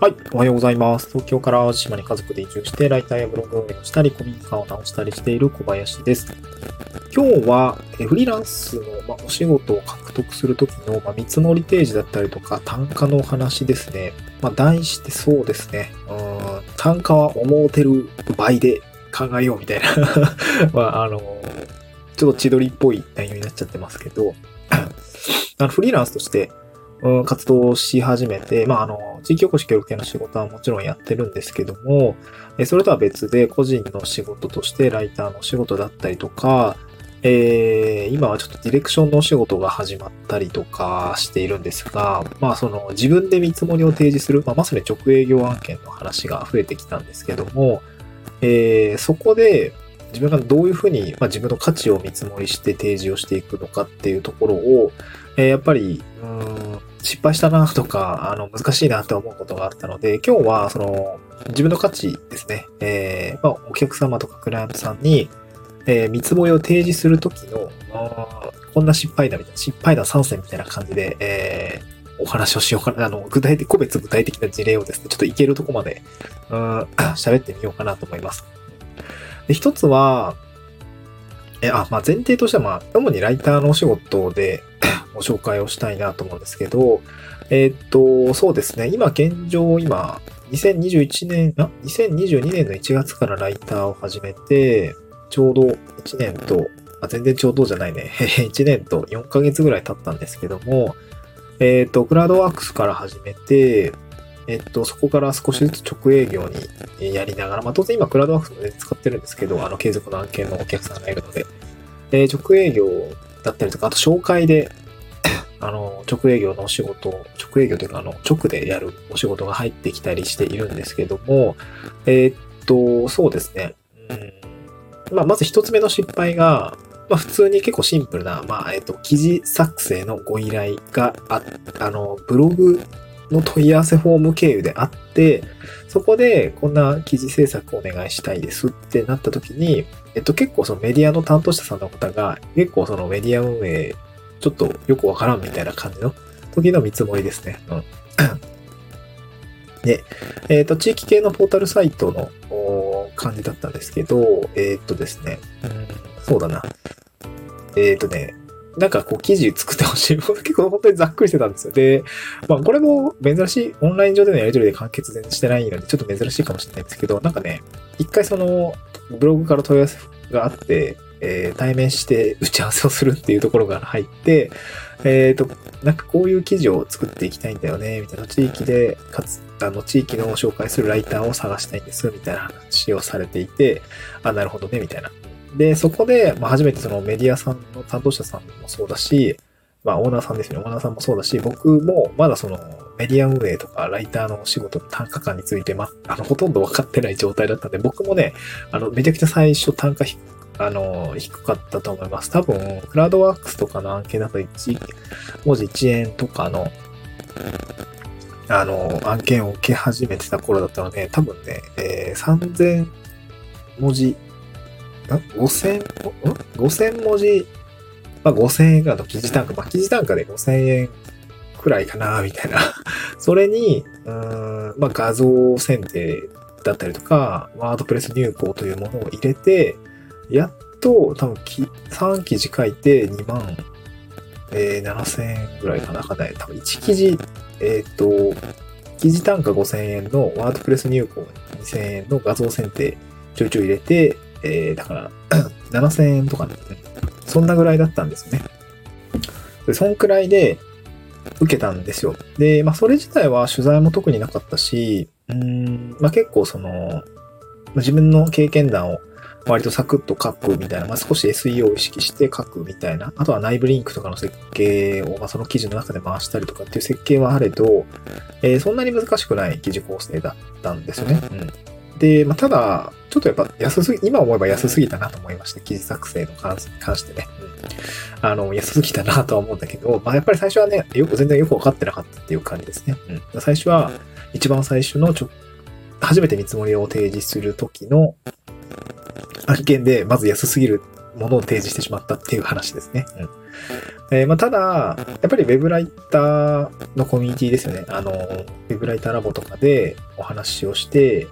はい、おはようございます。東京から島に家族で移住して、ライターやブログ運営をしたり、古民家を直したりしている小林です。今日は、フリーランスの、お仕事を獲得するときの、まあ、見積もりページだったりとか、単価の話ですね。まあ、題してそうですね。うん単価は思うてる倍で考えようみたいな。まあ、あの、ちょっと千鳥っぽい内容になっちゃってますけど、あのフリーランスとして、活動をし始めて、まあ、あの、地域おこし協力系の仕事はもちろんやってるんですけども、それとは別で個人の仕事としてライターの仕事だったりとか、えー今はちょっとディレクションのお仕事が始まったりとかしているんですが、まあその自分で見積もりを提示する、まあ、まさに直営業案件の話が増えてきたんですけども、えーそこで自分がどういうふうに、まあ、自分の価値を見積もりして提示をしていくのかっていうところを、えーやっぱり、失敗したなとか、あの、難しいなって思うことがあったので、今日は、その、自分の価値ですね、えーまあ、お客様とかクライアントさんに、えー見積もりを提示するときの、こんな失敗だみたいな、失敗談3選みたいな感じで、えーお話をしようかな、あの、具体的、個別具体的な事例をですね、ちょっといけるとこまで、うん 喋ってみようかなと思います。で一つは、え、あ、まあ、前提としては、まあ、主にライターのお仕事で ご紹介をしたいなと思うんですけど、えーっと、そうですね、今現状、今、2021年、あ ?2022 年の1月からライターを始めて、ちょうど1年と、あ全然ちょうどじゃないね。1年と4ヶ月ぐらい経ったんですけども、えーっと、クラウドワークスから始めて、えっと、そこから少しずつ直営業にやりながら、まあ当然今クラウドワークスも、ね、使ってるんですけど、あの継続の案件のお客さんがいるので、え直営業だったりとか、あと紹介で、あの、直営業のお仕事、直営業というか、あの、直でやるお仕事が入ってきたりしているんですけども、えーっと、そうですね。うん、まあ、まず一つ目の失敗が、まあ、普通に結構シンプルな、まあ、えっと、記事作成のご依頼があ、あの、ブログの問い合わせフォーム経由であって、そこでこんな記事制作をお願いしたいですってなった時に、えっと結構そのメディアの担当者さんの方が結構そのメディア運営ちょっとよくわからんみたいな感じの時の見積もりですね。うん。で、えっ、と、地域系のポータルサイトの感じだったんですけど、えっ、とですね、うん、そうだな。えっ、とね、なんかこう記事作ってほしい。結構本当にざっくりしてたんですよ。で、まあこれも珍しい、オンライン上でのやり取りで完結してないので、ちょっと珍しいかもしれないんですけど、なんかね、一回その、ブログから問い合わせがあって、えー対面して打ち合わせをするっていうところから入って、えっ、と、なんかこういう記事を作っていきたいんだよね、みたいな地域で、かつ、あの、地域の紹介するライターを探したいんです、みたいな話をされていて、あ、なるほどね、みたいな。で、そこで、まあ、初めてそのメディアさんの担当者さんもそうだし、まあ、オーナーさんですね。オーナーさんもそうだし、僕もまだそのメディア運営とかライターのお仕事の単価感について、ま、あの、ほとんど分かってない状態だったんで、僕もね、あの、めちゃくちゃ最初単価ひあの、低かったと思います。多分、クラウドワークスとかの案件だと1、文字1円とかの、あの、案件を受け始めてた頃だったので、多分ね、えー3000文字、?5000、ん ?5000 文字まあ、5000円ぐらいの記事単価、まあ、記事単価で5000円くらいかな、みたいな。それに、うん、まあ、画像選定だったりとか、ワードプレス入稿というものを入れて、やっと多分き3記事書いて2万、えー7000円ぐらいかな、かね。多分1記事、えっ、と、記事単価5000円のワードプレス入稿2000円の画像選定ちょいちょい入れて、えー、だから 7000円とかね、そんなぐらいだったんですよね。そんくらいで受けたんですよ。で、まあ、それ自体は取材も特になかったし、うーん、まあ、結構その、自分の経験談を割とサクッと書くみたいな、まあ、少し SEO を意識して書くみたいな、あとは内部リンクとかの設計を、まあ、その記事の中で回したりとかっていう設計はあれど、えーそんなに難しくない記事構成だったんですよね。うん。で、まあ、ただ、ちょっとやっぱ安すぎ、今思えば安すぎたなと思いました。記事作成の関関してね。うん。あの、安すぎたなとは思うんだけど、まあ、やっぱり最初はね、よく、全然よくわかってなかったっていう感じですね。うん。最初は、一番最初のちょ、初めて見積もりを提示するときの案件で、まず安すぎる。ものを提示してしまったっていう話ですね。うんえー、まあ、ただ、やっぱり Web ライターのコミュニティですよね。あの、Web ライターラボとかでお話をして、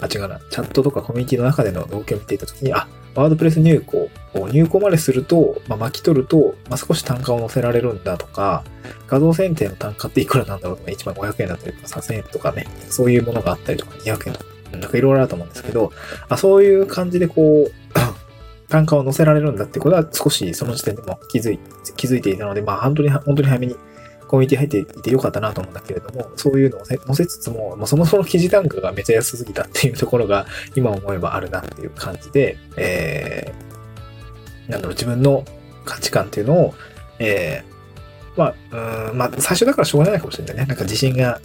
あ、違うな、チャットとかコミュニティの中での動きを見ていたときに、あ、ワードプレス入稿を、入稿まですると、まあ、巻き取ると、まあ、少し単価を載せられるんだとか、画像選定の単価っていくらなんだろうとか、1万500円だったりとか3000円とかね、そういうものがあったりとか、200円とか、なんかいろいろあると思うんですけど、あそういう感じでこう、単価を載せられるんだってことは少しその時点でも気づい気づいていたので、まあ本当に、本当に早めにコミュニティ入っていてよかったなと思うんだけれども、そういうのを載せつつも、まあ、そもそも記事単価がめちゃ安すぎたっていうところが今思えばあるなっていう感じで、えー、なんだろう、自分の価値観っていうのを、えー、まあ、うん、まあ、最初だからしょうがないかもしれないね。なんか自信が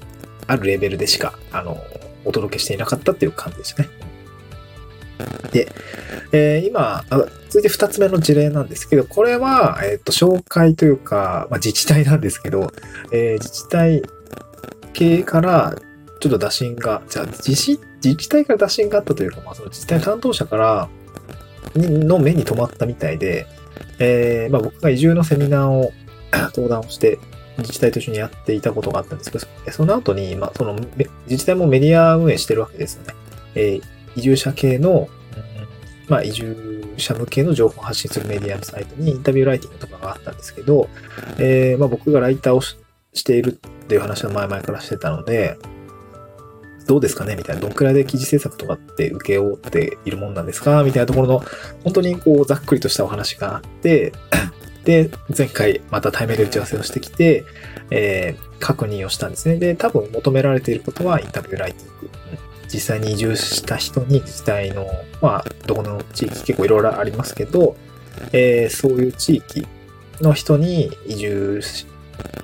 あるレベルでしか、あの、お届けしていなかったっていう感じでしたね。で、えー、今、続いて2つ目の事例なんですけど、これは、えっ、ー、と、紹介というか、まあ、自治体なんですけど、えー、自治体系からちょっと打診が、じゃあ自治、自治体から打診があったというか、まあ、その自治体担当者からの目に留まったみたいで、えー、まあ、僕が移住のセミナーを 登壇をして、自治体と一緒にやっていたことがあったんですけど、その後に、まあ、その、自治体もメディア運営してるわけですよね。えー、移住者系の、まあ、移住者向けの情報を発信するメディアのサイトにインタビューライティングとかがあったんですけど、えー、まあ、僕がライターをしているっていう話は前々からしてたので、どうですかね？みたいな。どんくらいで記事制作とかって受け負っているもんなんですか？みたいなところの、本当にこう、ざっくりとしたお話があって、で、前回また対面で打ち合わせをしてきて、えー、確認をしたんですね。で、多分求められていることはインタビューライティング。実際に移住した人に自治体の、まあ、どこの地域結構いろいろありますけど、えー、そういう地域の人に移住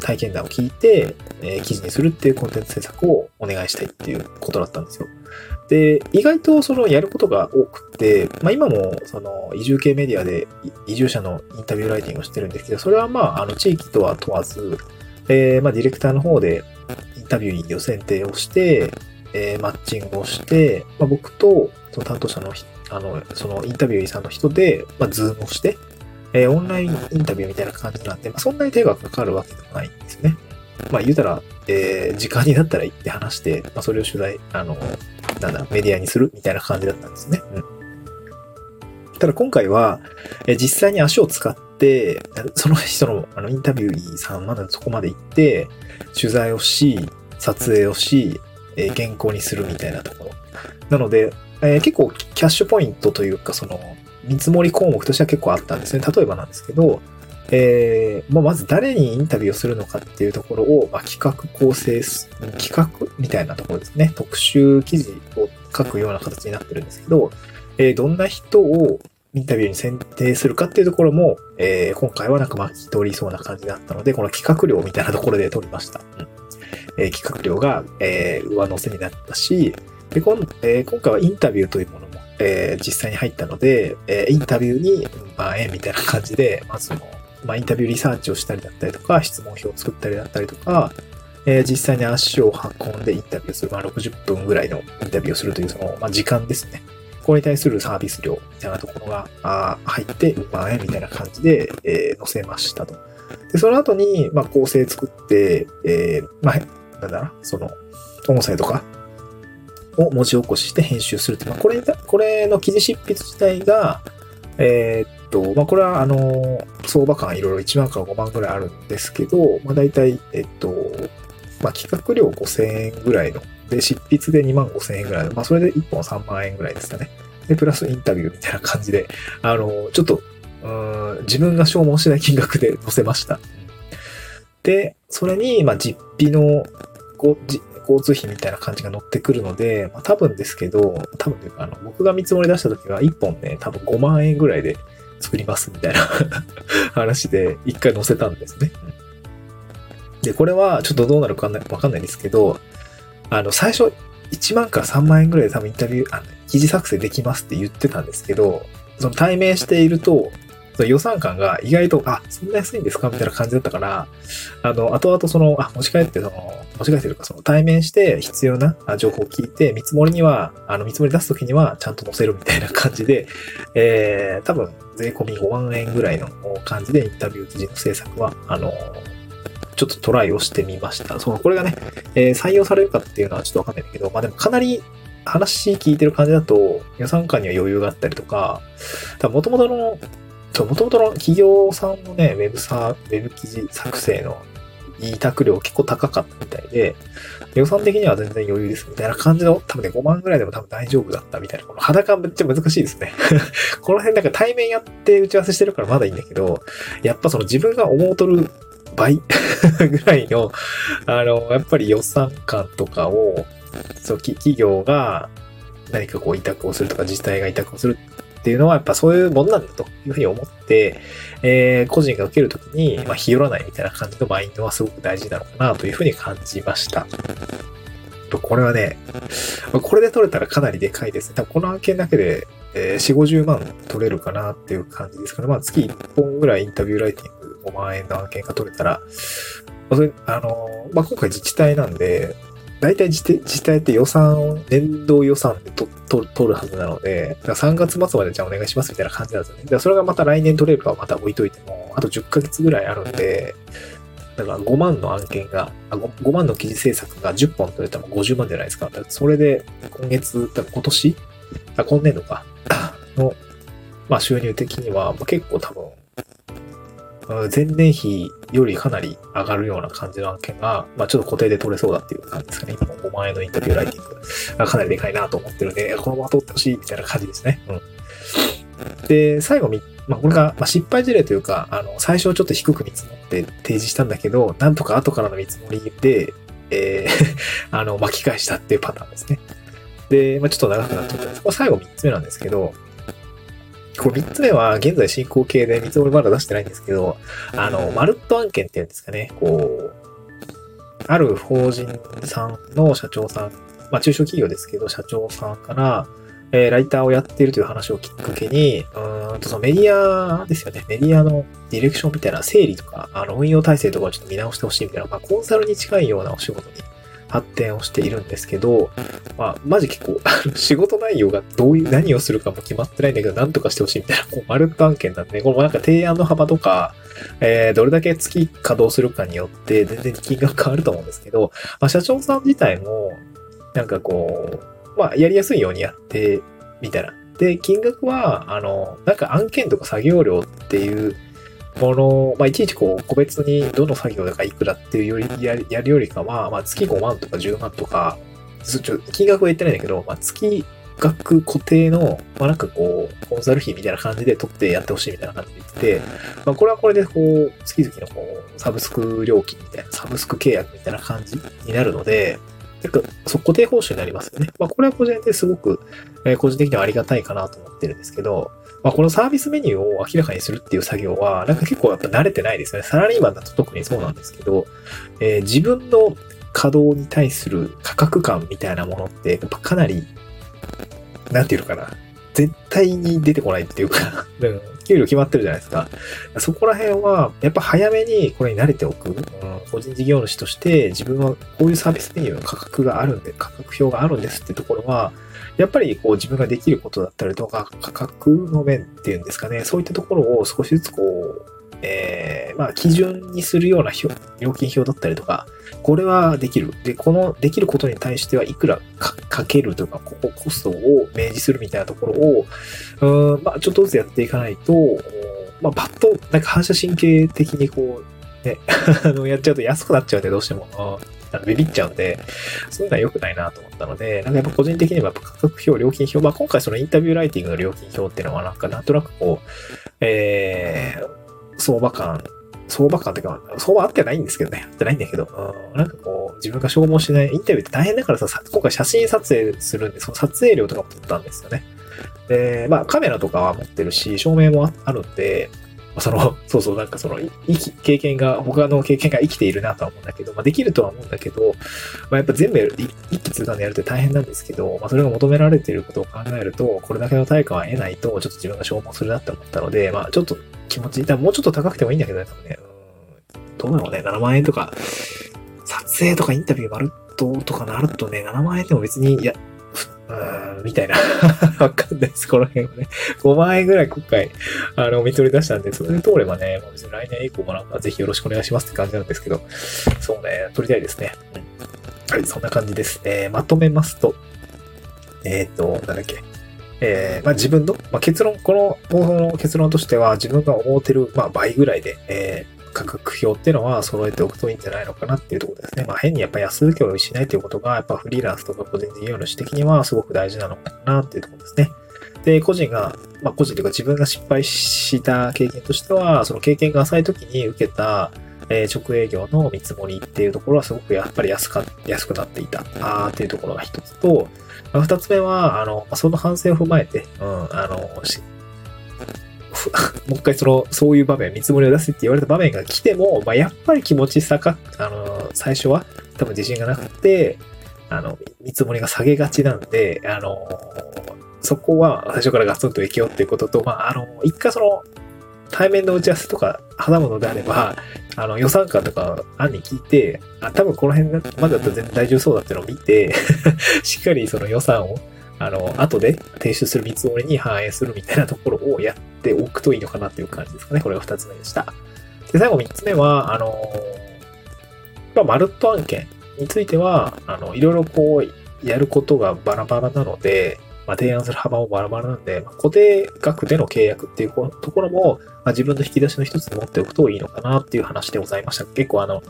体験談を聞いて、えー、記事にするっていうコンテンツ制作をお願いしたいっていうことだったんですよ。で、意外とそのやることが多くて、まあ今もその移住系メディアで移住者のインタビューライティングをしてるんですけど、それはまああの地域とは問わず、えー、まあディレクターの方でインタビュイの選定をして、えー、マッチングをして、まあ、僕とその担当者のあの、そのインタビュイーさんの人で、まあ、ズームをして、えー、オンラインインタビューみたいな感じなんで、まあ、そんなに手がかかるわけでもないんですね。まあ、言うたら、えー、時間になったら行って話して、まあ、それを取材、あの、なんだ、メディアにするみたいな感じだったんですね。うん。ただ今回は、えー、実際に足を使って、その人のあのインタビューさんまだそこまで行って、取材をし、撮影をし、え原稿にするみたいなところ。なので、え、結構キャッシュポイントというか、その、見積もり項目としては結構あったんですね。例えばなんですけど、えー、まあ、まず誰にインタビューをするのかっていうところを、まあ、企画構成、企画みたいなところですね。特集記事を書くような形になってるんですけど、えー、どんな人をインタビューに選定するかっていうところも、えー、今回はなんか巻き取りそうな感じだったので、この企画量みたいなところで取りました。うんえ企画量が、え上乗せになったし、で今え今回はインタビューというものも、え実際に入ったので、えインタビューに万円みたいな感じで、まずの、まあ、インタビューリサーチをしたりだったりとか、質問表を作ったりだったりとか、え実際に足を運んでインタビューする、まあ、60分ぐらいのインタビューをするというその、まあ、時間ですね。これに対するサービス料みたいなところが入って、万円みたいな感じで、えー、載せましたと。で、その後に、まあ、構成作って、えー、まあ、なんだな、その、音声とかを文字起こしして編集するって、まあ、これ、これの記事執筆自体が、えー、っと、まあ、これは、あの、相場感いろいろ1万から5万ぐらいあるんですけど、まあ、大体、えっと、まあ、企画料5000円ぐらいの、で、執筆で2万5000円ぐらいの、まあ、それで1本3万円ぐらいですかね。で、プラスインタビューみたいな感じで、あの、ちょっと、うん自分が消耗しない金額で載せました。で、それに、まあ、実費の交通費みたいな感じが乗ってくるので、まあ、多分ですけど、多分というか、あの、僕が見積もり出した時は1本ね、多分5万円ぐらいで作りますみたいな 話で1回載せたんですね。で、これはちょっとどうなるかわかんないですけど、あの、最初1万から3万円ぐらいで多分インタビュー、あの、記事作成できますって言ってたんですけど、その対面していると、その予算感が意外と、あ、そんな安いんですか？みたいな感じだったから、あの、後々その、あ、持ち帰って、その、持ち帰ってるか、その対面して必要な情報を聞いて、見積もりには、あの、見積もり出すときにはちゃんと載せるみたいな感じで、えー、多分、税込み5万円ぐらいの感じでインタビュー記事の制作は、あの、ちょっとトライをしてみました。そう、これがね、えー、採用されるかっていうのはちょっとわかんないんだけど、まあでもかなり話聞いてる感じだと、予算感には余裕があったりとか、もともとの、もともとの企業さんのね、ウェブサー、ウェブ記事作成の委託料結構高かったみたいで、予算的には全然余裕ですみたいな感じの、多分ね、5万ぐらいでも多分大丈夫だったみたいな、この裸めっちゃ難しいですね。この辺なんか対面やって打ち合わせしてるからまだいいんだけど、やっぱその自分が思うとる倍 ぐらいの、あの、やっぱり予算感とかを、そう、企業が何かこう委託をするとか自治体が委託をするっていうのはやっぱそういうもんなんだというふうに思って、えー、個人が受けるときに、まあ、日和らないみたいな感じのマインドはすごく大事なのかなというふうに感じました。これはね、これで取れたらかなりでかいですね。多分この案件だけで、えー、4、50万取れるかなっていう感じですかね。まあ月1本ぐらいインタビューライティング5万円の案件が取れたら、それあの、まあ、今回自治体なんで、大体自治体って予算を、年度予算で取るはずなので、3月末までじゃあお願いしますみたいな感じなんですよね。だそれがまた来年取れるかはまた置いといても、あと10ヶ月ぐらいあるんで、だから5万の案件が、5, 5万の記事制作が10本取れたら50万じゃないですか。かそれで今月、今年？今年度か、の、まあ収入的には結構多分前年比よりかなり上がるような感じの案件が、まあちょっと固定で取れそうだっていう感じですかね。今5万円のインタビューライティングがかなりでかいなと思ってるんで、このまま取ってほしいみたいな感じですね。うん。で、最後まあこれが、ま、失敗事例というか、あの、最初はちょっと低く見積もって提示したんだけど、なんとか後からの見積もりで、えー あの、巻き返したっていうパターンですね。で、まあちょっと長くなっちゃったんです。これ最後3つ目なんですけど、これ3つ目は現在進行形で見積もりまだ出してないんですけど、あの、マルット案件っていうんですかね、こう、ある法人さんの社長さん、まあ中小企業ですけど、社長さんから、えー、ライターをやっているという話をきっかけに、うんとそのメディアですよね。メディアのディレクションみたいな整理とか、あの運用体制とかをちょっと見直してほしいみたいな、まあコンサルに近いようなお仕事に発展をしているんですけど、まあ、マジ結構、仕事内容がどういう、何をするかも決まってないんだけど、なんとかしてほしいみたいな、こう、マルット案件なんで、このなんか提案の幅とか、えー、どれだけ月稼働するかによって、全然金額変わると思うんですけど、まあ、社長さん自体も、なんかこう、まあ、やりやすいようにやってみたら。で、金額は、あの、なんか案件とか作業量っていう、この、まあ、いちいちこう、個別にどの作業だかいくらっていうより、ややるよりかは、まあ、月5万とか10万とか、ちょ金額は言ってないんだけど、まあ、月額固定の、まあ、なんかこう、コンサル費みたいな感じで取ってやってほしいみたいな感じで言ってて、まあ、これはこれでこう、月々のこう、サブスク料金みたいな、サブスク契約みたいな感じになるので、なんか、そう、固定報酬になりますよね。まあ、これは個人ですごく、えー、個人的にはありがたいかなと思ってるんですけど、まあ、このサービスメニューを明らかにするっていう作業は、なんか結構やっぱ慣れてないですね。サラリーマンだと特にそうなんですけど、えー、自分の稼働に対する価格感みたいなものって、やっぱかなり、なんていうのかな。絶対に出てこないっていうか 給料決まってるじゃないですか。そこら辺は、やっぱ早めにこれに慣れておく。うん、個人事業主として自分はこういうサービスメニューの価格があるんで、価格表があるんですってところは、やっぱりこう自分ができることだったりとか、価格の面っていうんですかね、そういったところを少しずつこう、えー、まあ基準にするような料金表だったりとか、これはできる。で、このできることに対してはいくらかけるとか、ここコストを明示するみたいなところを、うんまあちょっとずつやっていかないと、まあパッと、なんか反射神経的にこう、ね、あの、やっちゃうと安くなっちゃうんで、どうしても。ビビっちゃうんで、そういうのは良くないなと思ったので、なんかやっぱ個人的には価格表、料金表、まあ今回そのインタビューライティングの料金表っていうのはなんかなんとなくこう、えー、相場感、相場感っていうか、相場あってないんですけどね。あってないんだけど、うん、なんかこう、自分が消耗しない、インタビューって大変だからさ、今回写真撮影するんで、その撮影料とかも撮ったんですよね。で、まあカメラとかは持ってるし、照明もあるんで、その、そうそう、なんかその、生き、経験が、他の経験が生きているなとは思うんだけど、まあできるとは思うんだけど、まあやっぱ全部やる、一気通貫でやるって大変なんですけど、まあそれが求められていることを考えると、これだけの対価は得ないと、ちょっと自分が消耗するなって思ったので、まあちょっと気持ち、多分もうちょっと高くてもいいんだけどね、多分ね。どうだろうね、7万円とか、撮影とかインタビューまるっととかなるとね、7万円でも別に、いや、うん、みたいな。わかんないです、この辺はね。5万円ぐらい今回、あの、見取り出したんで、それで通ればね、もう別に来年以降もなんかぜひよろしくお願いしますって感じなんですけど、そうね、撮りたいですね。はい、そんな感じです。えー、まとめますと、えっ、ー、と、なんだっけ。えー、まあ、自分の、まあ、結論、この放送の結論としては、自分が思ってる、まあ、倍ぐらいで、えー、価格表っていうのは揃えておくといいんじゃないのかなっていうところですね。まあ変にやっぱ安請け負いしないということが、やっぱフリーランスとか個人事業主的にはすごく大事なのかなっていうところですね。で、個人が、まあ個人というか自分が失敗した経験としては、その経験が浅い時に受けた、え、直営業の見積もりっていうところはすごくやっぱり安か、安くなっていた、あーっていうところが一つと、まあ、二つ目は、あの、その反省を踏まえて、うん、あの、もう一回その、そういう場面、見積もりを出せって言われた場面が来ても、まあ、やっぱり気持ち下が、あの、最初は多分自信がなくて、あの、見積もりが下げがちなんで、あの、そこは最初からガツンといけよっていうことと、まあ、あの、一回その、対面の打ち合わせとか挟むのであれば、あの、予算感とか案に聞いて、あ、多分この辺までだったら全然大丈夫そうだっていうのを見て しっかりその予算をあの、後で提出する見積もりに反映するみたいなところをやっておくといいのかなっていう感じですかね。これが二つ目でした。で、最後三つ目は、あの、まあ、マルット案件については、あの、いろいろこう、やることがバラバラなので、まあ、提案する幅もバラバラなんで、まあ、固定額での契約っていうところも、まあ、自分の引き出しの一つに持っておくといいのかなっていう話でございました。結構あの、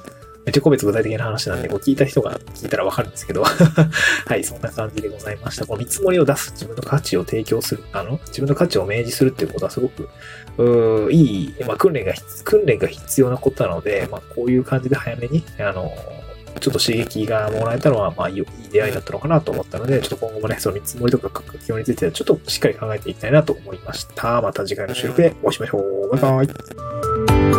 めっちゃ個別具体的な話なんで、こう聞いた人が聞いたらわかるんですけど はい、そんな感じでございました。この見積もりを出す、自分の価値を提供する、あの、自分の価値を明示するっていうことはすごく、ういい、まあ、訓練が、訓練が必要なことなので、まあ、こういう感じで早めに、あの、ちょっと刺激がもらえたのは、まあ、いい出会いだったのかなと思ったので、ちょっと今後もね、その見積もりとか価格表については、ちょっとしっかり考えていきたいなと思いました。また次回の収録でお会いしましょう。バイバイ。